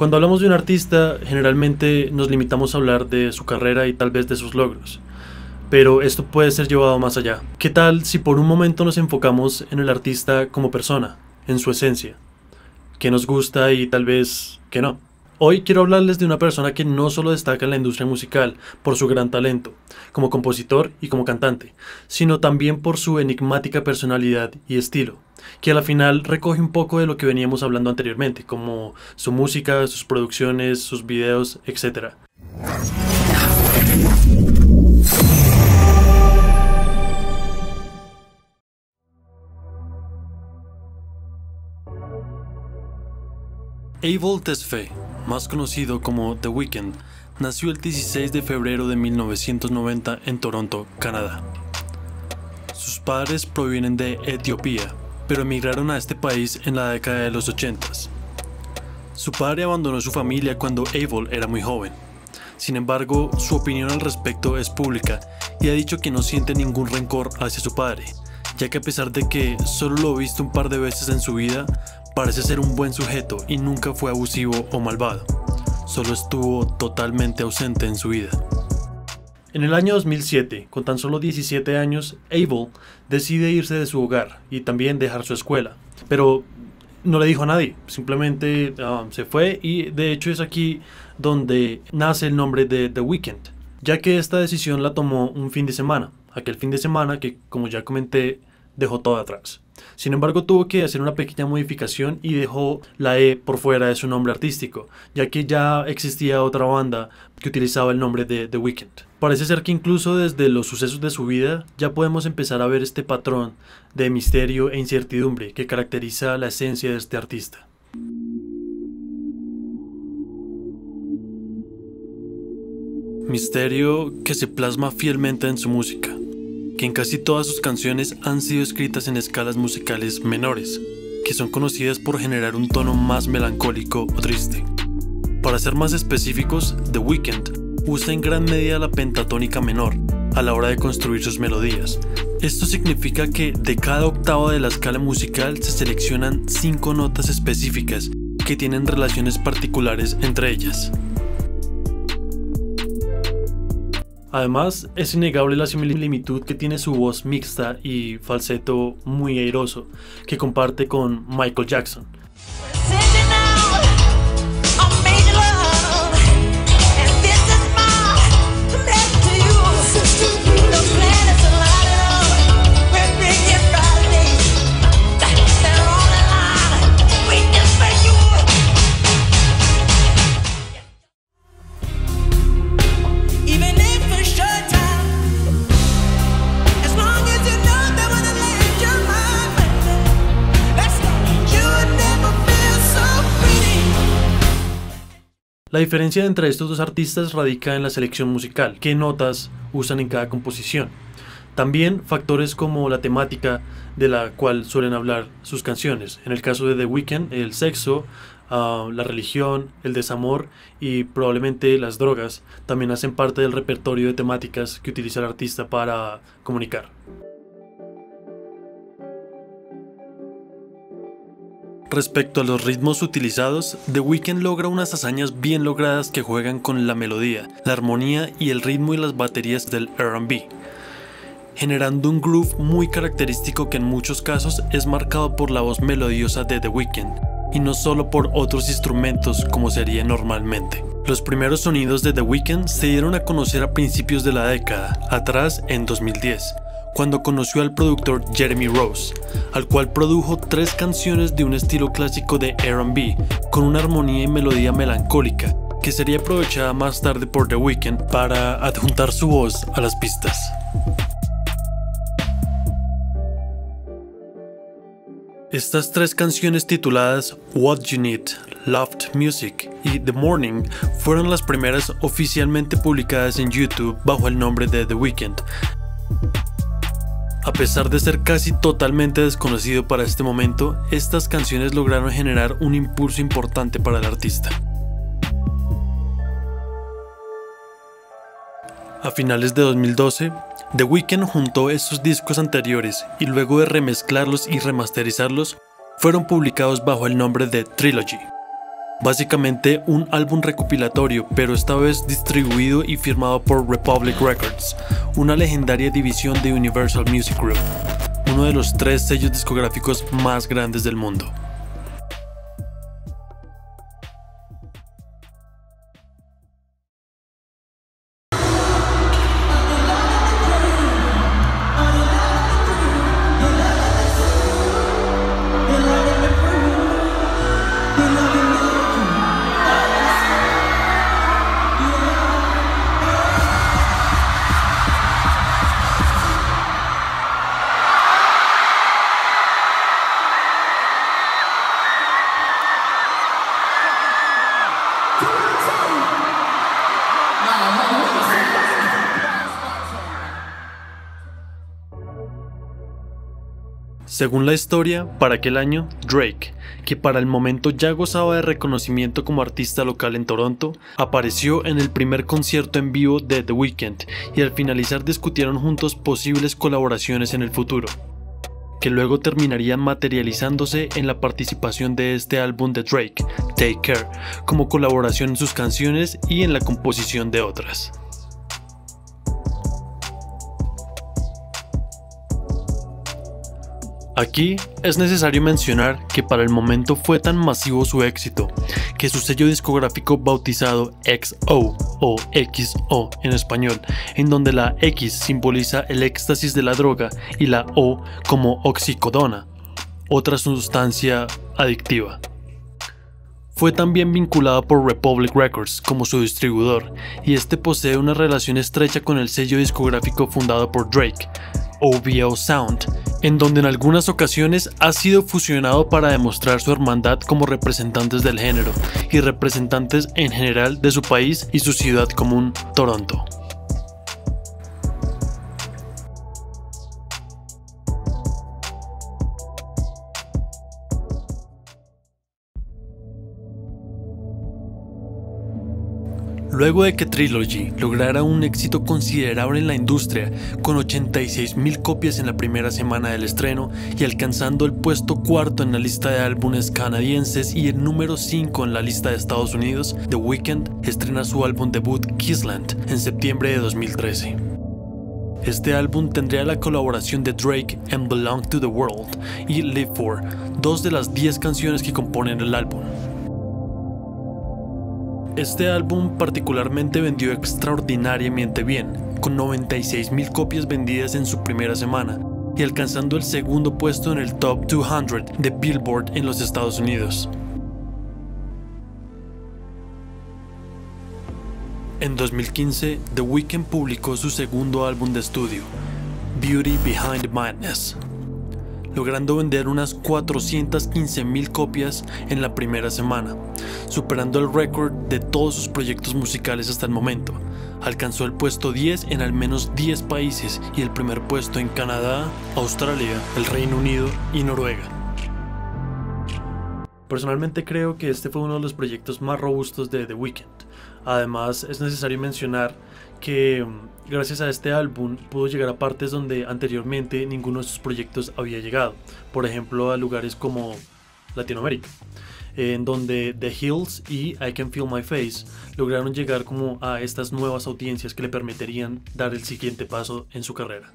Cuando hablamos de un artista, generalmente nos limitamos a hablar de su carrera y tal vez de sus logros. Pero esto puede ser llevado más allá. ¿Qué tal si por un momento nos enfocamos en el artista como persona, en su esencia? ¿Qué nos gusta y tal vez qué no? Hoy quiero hablarles de una persona que no solo destaca en la industria musical por su gran talento, como compositor y como cantante, sino también por su enigmática personalidad y estilo, que a la final recoge un poco de lo que veníamos hablando anteriormente, como su música, sus producciones, sus videos, etc. Abel Tesfaye, más conocido como The Weeknd, nació el 16 de febrero de 1990 en Toronto, Canadá. Sus padres provienen de Etiopía, pero emigraron a este país en la década de los 80. Su padre abandonó su familia cuando Abel era muy joven. Sin embargo, su opinión al respecto es pública y ha dicho que no siente ningún rencor hacia su padre, ya que a pesar de que solo lo ha visto un par de veces en su vida, Parece ser un buen sujeto y nunca fue abusivo o malvado. Solo estuvo totalmente ausente en su vida. En el año 2007, con tan solo 17 años, Abel decide irse de su hogar y también dejar su escuela. Pero no le dijo a nadie, simplemente ah, se fue y de hecho es aquí donde nace el nombre de The Weeknd, ya que esta decisión la tomó un fin de semana, aquel fin de semana que como ya comenté dejó todo atrás. Sin embargo, tuvo que hacer una pequeña modificación y dejó la E por fuera de su nombre artístico, ya que ya existía otra banda que utilizaba el nombre de The Weeknd. Parece ser que incluso desde los sucesos de su vida ya podemos empezar a ver este patrón de misterio e incertidumbre que caracteriza la esencia de este artista. Misterio que se plasma fielmente en su música que en casi todas sus canciones han sido escritas en escalas musicales menores, que son conocidas por generar un tono más melancólico o triste. Para ser más específicos, The Weeknd usa en gran medida la pentatónica menor a la hora de construir sus melodías. Esto significa que de cada octava de la escala musical se seleccionan cinco notas específicas que tienen relaciones particulares entre ellas. Además, es innegable la similitud que tiene su voz mixta y falseto muy airoso que comparte con Michael Jackson. La diferencia entre estos dos artistas radica en la selección musical, qué notas usan en cada composición. También factores como la temática de la cual suelen hablar sus canciones. En el caso de The Weeknd, el sexo, ah, la religión, el desamor y probablemente las drogas también hacen parte del repertorio de temáticas que utiliza el artista para comunicar. Respecto a los ritmos utilizados, The Weeknd logra unas hazañas bien logradas que juegan con la melodía, la armonía y el ritmo y las baterías del RB, generando un groove muy característico que en muchos casos es marcado por la voz melodiosa de The Weeknd, y no solo por otros instrumentos como sería normalmente. Los primeros sonidos de The Weeknd se dieron a conocer a principios de la década, atrás en 2010, cuando conoció al productor Jeremy Rose, al cual produjo tres canciones de un estilo clásico de RB, con una armonía y melodía melancólica, que sería aprovechada más tarde por The Weeknd para adjuntar su voz a las pistas. Estas tres canciones tituladas What You Need, Loved Music y The Morning fueron las primeras oficialmente publicadas en YouTube bajo el nombre de The Weeknd, a pesar de ser casi totalmente desconocido para este momento, estas canciones lograron generar un impulso importante para el artista. A finales de 2012, The Weeknd juntó esos discos anteriores y luego de remezclarlos y remasterizarlos, fueron publicados bajo el nombre de Trilogy. Básicamente un álbum recopilatorio, pero esta vez distribuido y firmado por Republic Records, una legendaria división de Universal Music Group, uno de los tres sellos discográficos más grandes del mundo. Según la historia, para aquel año, Drake, que para el momento ya gozaba de reconocimiento como artista local en Toronto, apareció en el primer concierto en vivo de The Weeknd y al finalizar discutieron juntos posibles colaboraciones en el futuro, que luego terminarían materializándose en la participación de este álbum de Drake, Take Care, como colaboración en sus canciones y en la composición de otras. Aquí es necesario mencionar que para el momento fue tan masivo su éxito que su sello discográfico bautizado XO o XO en español, en donde la X simboliza el éxtasis de la droga y la O como oxicodona, otra sustancia adictiva. Fue también vinculado por Republic Records como su distribuidor, y este posee una relación estrecha con el sello discográfico fundado por Drake, OVO Sound, en donde en algunas ocasiones ha sido fusionado para demostrar su hermandad como representantes del género y representantes en general de su país y su ciudad común, Toronto. Luego de que Trilogy lograra un éxito considerable en la industria, con 86.000 copias en la primera semana del estreno y alcanzando el puesto cuarto en la lista de álbumes canadienses y el número 5 en la lista de Estados Unidos, The Weeknd estrena su álbum debut Kissland en septiembre de 2013. Este álbum tendría la colaboración de Drake en Belong to the World y Live For, dos de las 10 canciones que componen el álbum. Este álbum particularmente vendió extraordinariamente bien, con 96.000 copias vendidas en su primera semana y alcanzando el segundo puesto en el Top 200 de Billboard en los Estados Unidos. En 2015, The Weeknd publicó su segundo álbum de estudio, Beauty Behind Madness, logrando vender unas 415.000 copias en la primera semana, superando el récord de todos sus proyectos musicales hasta el momento. Alcanzó el puesto 10 en al menos 10 países y el primer puesto en Canadá, Australia, el Reino Unido y Noruega. Personalmente creo que este fue uno de los proyectos más robustos de The Weeknd. Además, es necesario mencionar que mm, gracias a este álbum pudo llegar a partes donde anteriormente ninguno de sus proyectos había llegado, por ejemplo a lugares como Latinoamérica, en donde The Hills y I Can Feel My Face lograron llegar como a estas nuevas audiencias que le permitirían dar el siguiente paso en su carrera.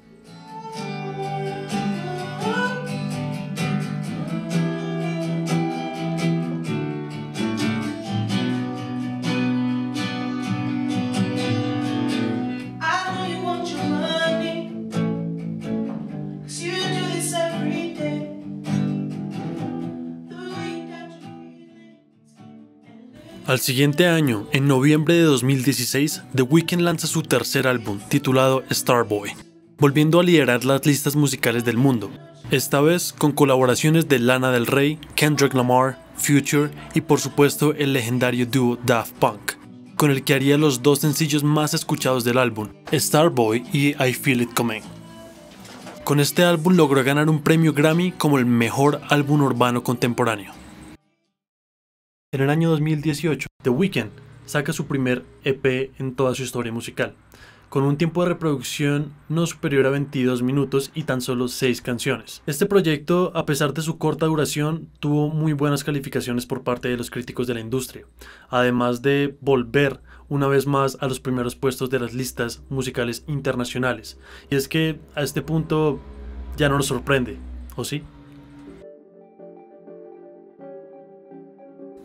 Al siguiente año, en noviembre de 2016, The Weeknd lanza su tercer álbum, titulado Starboy, volviendo a liderar las listas musicales del mundo, esta vez con colaboraciones de Lana del Rey, Kendrick Lamar, Future y por supuesto el legendario dúo Daft Punk, con el que haría los dos sencillos más escuchados del álbum, Starboy y I Feel It Coming. Con este álbum logró ganar un premio Grammy como el mejor álbum urbano contemporáneo. En el año 2018, The Weeknd saca su primer EP en toda su historia musical, con un tiempo de reproducción no superior a 22 minutos y tan solo 6 canciones. Este proyecto, a pesar de su corta duración, tuvo muy buenas calificaciones por parte de los críticos de la industria, además de volver una vez más a los primeros puestos de las listas musicales internacionales. Y es que a este punto ya no nos sorprende, ¿o sí?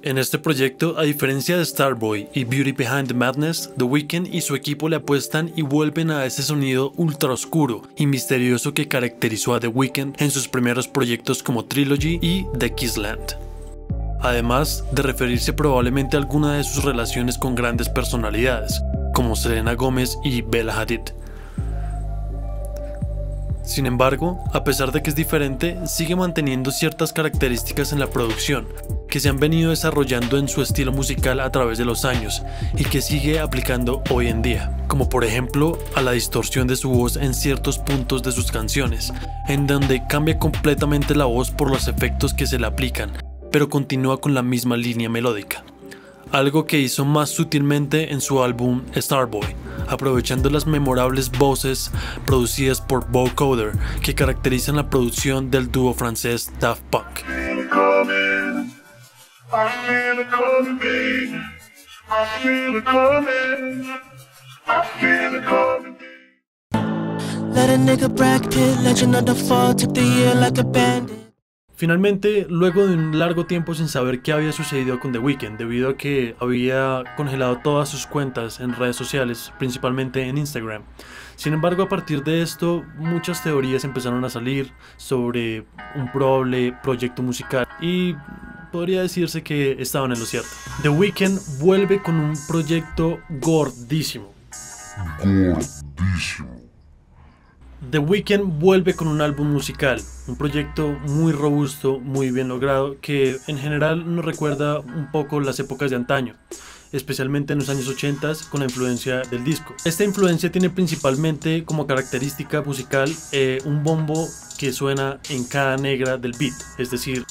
En este proyecto, a diferencia de Starboy y Beauty Behind the Madness, The Weeknd y su equipo le apuestan y vuelven a ese sonido ultra oscuro y misterioso que caracterizó a The Weeknd en sus primeros proyectos como Trilogy y The Kissland. Además de referirse probablemente a alguna de sus relaciones con grandes personalidades, como Selena Gomez y Bella Hadid. Sin embargo, a pesar de que es diferente, sigue manteniendo ciertas características en la producción, que se han venido desarrollando en su estilo musical a través de los años y que sigue aplicando hoy en día, como por ejemplo a la distorsión de su voz en ciertos puntos de sus canciones, en donde cambia completamente la voz por los efectos que se le aplican, pero continúa con la misma línea melódica algo que hizo más sutilmente en su álbum Starboy, aprovechando las memorables voces producidas por Coder que caracterizan la producción del dúo francés Daft Punk. Finalmente, luego de un largo tiempo sin saber qué había sucedido con The Weeknd, debido a que había congelado todas sus cuentas en redes sociales, principalmente en Instagram. Sin embargo, a partir de esto, muchas teorías empezaron a salir sobre un probable proyecto musical y podría decirse que estaban en lo cierto. The Weeknd vuelve con un proyecto gordísimo. Gordísimo The Weeknd vuelve con un álbum musical, un proyecto muy robusto, muy bien logrado, que en general nos recuerda un poco las épocas de antaño, especialmente en los años 80 con la influencia del disco. Esta influencia tiene principalmente como característica musical eh, un bombo que suena en cada negra del beat, es decir,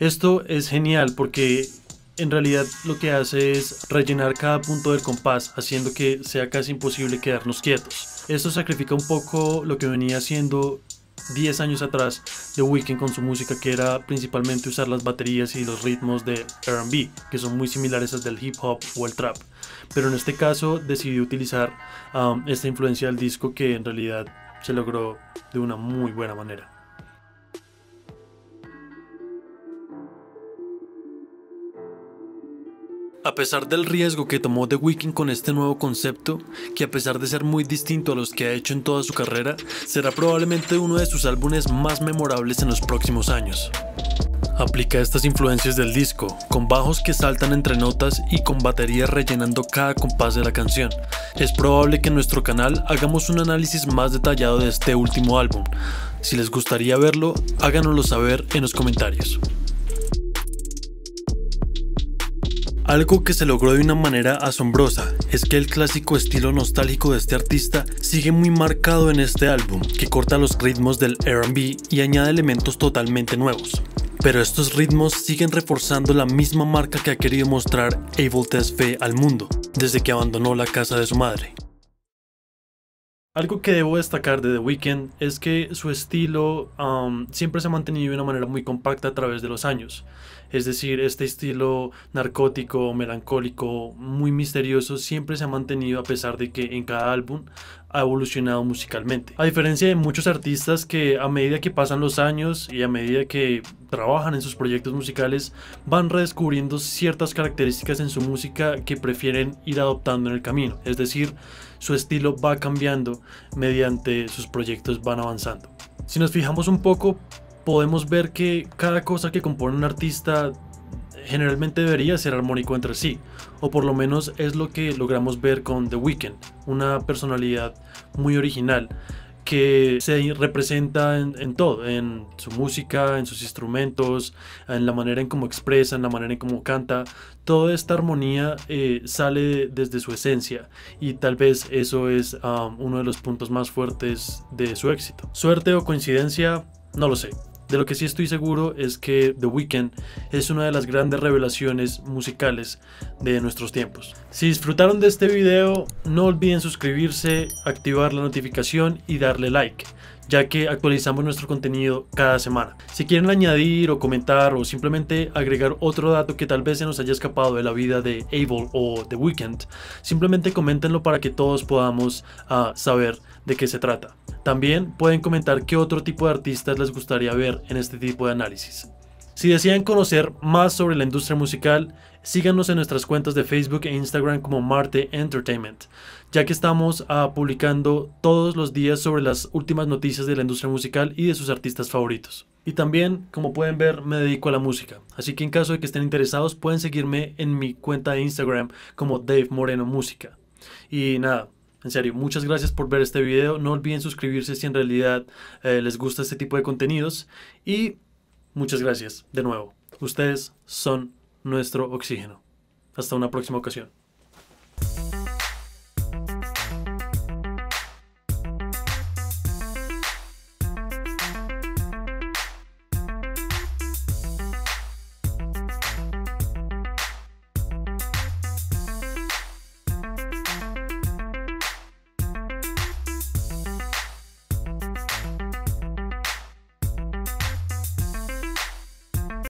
Esto es genial porque en realidad lo que hace es rellenar cada punto del compás, haciendo que sea casi imposible quedarnos quietos. Esto sacrifica un poco lo que venía haciendo 10 años atrás The Weeknd con su música, que era principalmente usar las baterías y los ritmos de RB, que son muy similares al del hip hop o el trap. Pero en este caso decidió utilizar um, esta influencia del disco que en realidad se logró de una muy buena manera. A pesar del riesgo que tomó The Weeknd con este nuevo concepto, que a pesar de ser muy distinto a los que ha hecho en toda su carrera, será probablemente uno de sus álbumes más memorables en los próximos años. Aplica estas influencias del disco, con bajos que saltan entre notas y con baterías rellenando cada compás de la canción. Es probable que en nuestro canal hagamos un análisis más detallado de este último álbum. Si les gustaría verlo, háganoslo saber en los comentarios. Algo que se logró de una manera asombrosa es que el clásico estilo nostálgico de este artista sigue muy marcado en este álbum, que corta los ritmos del RB y añade elementos totalmente nuevos. Pero estos ritmos siguen reforzando la misma marca que ha querido mostrar Abel V al mundo, desde que abandonó la casa de su madre. Algo que debo destacar de The Weeknd es que su estilo siempre se ha mantenido de una manera muy compacta a través de los años. Es decir, este estilo narcótico, melancólico, muy misterioso, siempre se ha mantenido a pesar de que en cada álbum ha evolucionado musicalmente. A diferencia de muchos artistas que a medida que pasan los años y a medida que trabajan en sus proyectos musicales, van redescubriendo ciertas características en su música que prefieren ir adoptando en el camino. Es decir, su estilo va cambiando mediante sus proyectos van avanzando. Si nos fijamos un poco, podemos ver que cada cosa que compone un artista generalmente debería ser armónico entre sí, o por lo menos es lo que logramos ver con The Weeknd, una personalidad muy original que se representa en, todo, en su música, en sus instrumentos, en la manera en cómo expresa, en la manera en cómo canta. Toda esta armonía eh, sale desde su esencia y tal vez eso es um, uno de los puntos más fuertes de su éxito. Suerte o coincidencia, no lo sé. De lo que sí estoy seguro es que The Weeknd es una de las grandes revelaciones musicales de nuestros tiempos. Si disfrutaron de este video, no olviden suscribirse, activar la notificación y darle like ya que actualizamos nuestro contenido cada semana. Si quieren añadir o comentar o simplemente agregar otro dato que tal vez se nos haya escapado de la vida de Abel o The Weeknd, simplemente coméntenlo para que todos podamos uh, saber de qué se trata. También pueden comentar qué otro tipo de artistas les gustaría ver en este tipo de análisis. Si desean conocer más sobre la industria musical, síganos en nuestras cuentas de Facebook e Instagram como Marte Entertainment, ya que estamos uh, publicando todos los días sobre las últimas noticias de la industria musical y de sus artistas favoritos. Y también, como pueden ver, me dedico a la música, así que en caso de que estén interesados pueden seguirme en mi cuenta de Instagram como Dave Moreno Música. Y nada, en serio, muchas gracias por ver este video. No olviden suscribirse si en realidad eh, les gusta este tipo de contenidos. Y muchas gracias de nuevo. Ustedes son nuestro oxígeno. Hasta una próxima ocasión.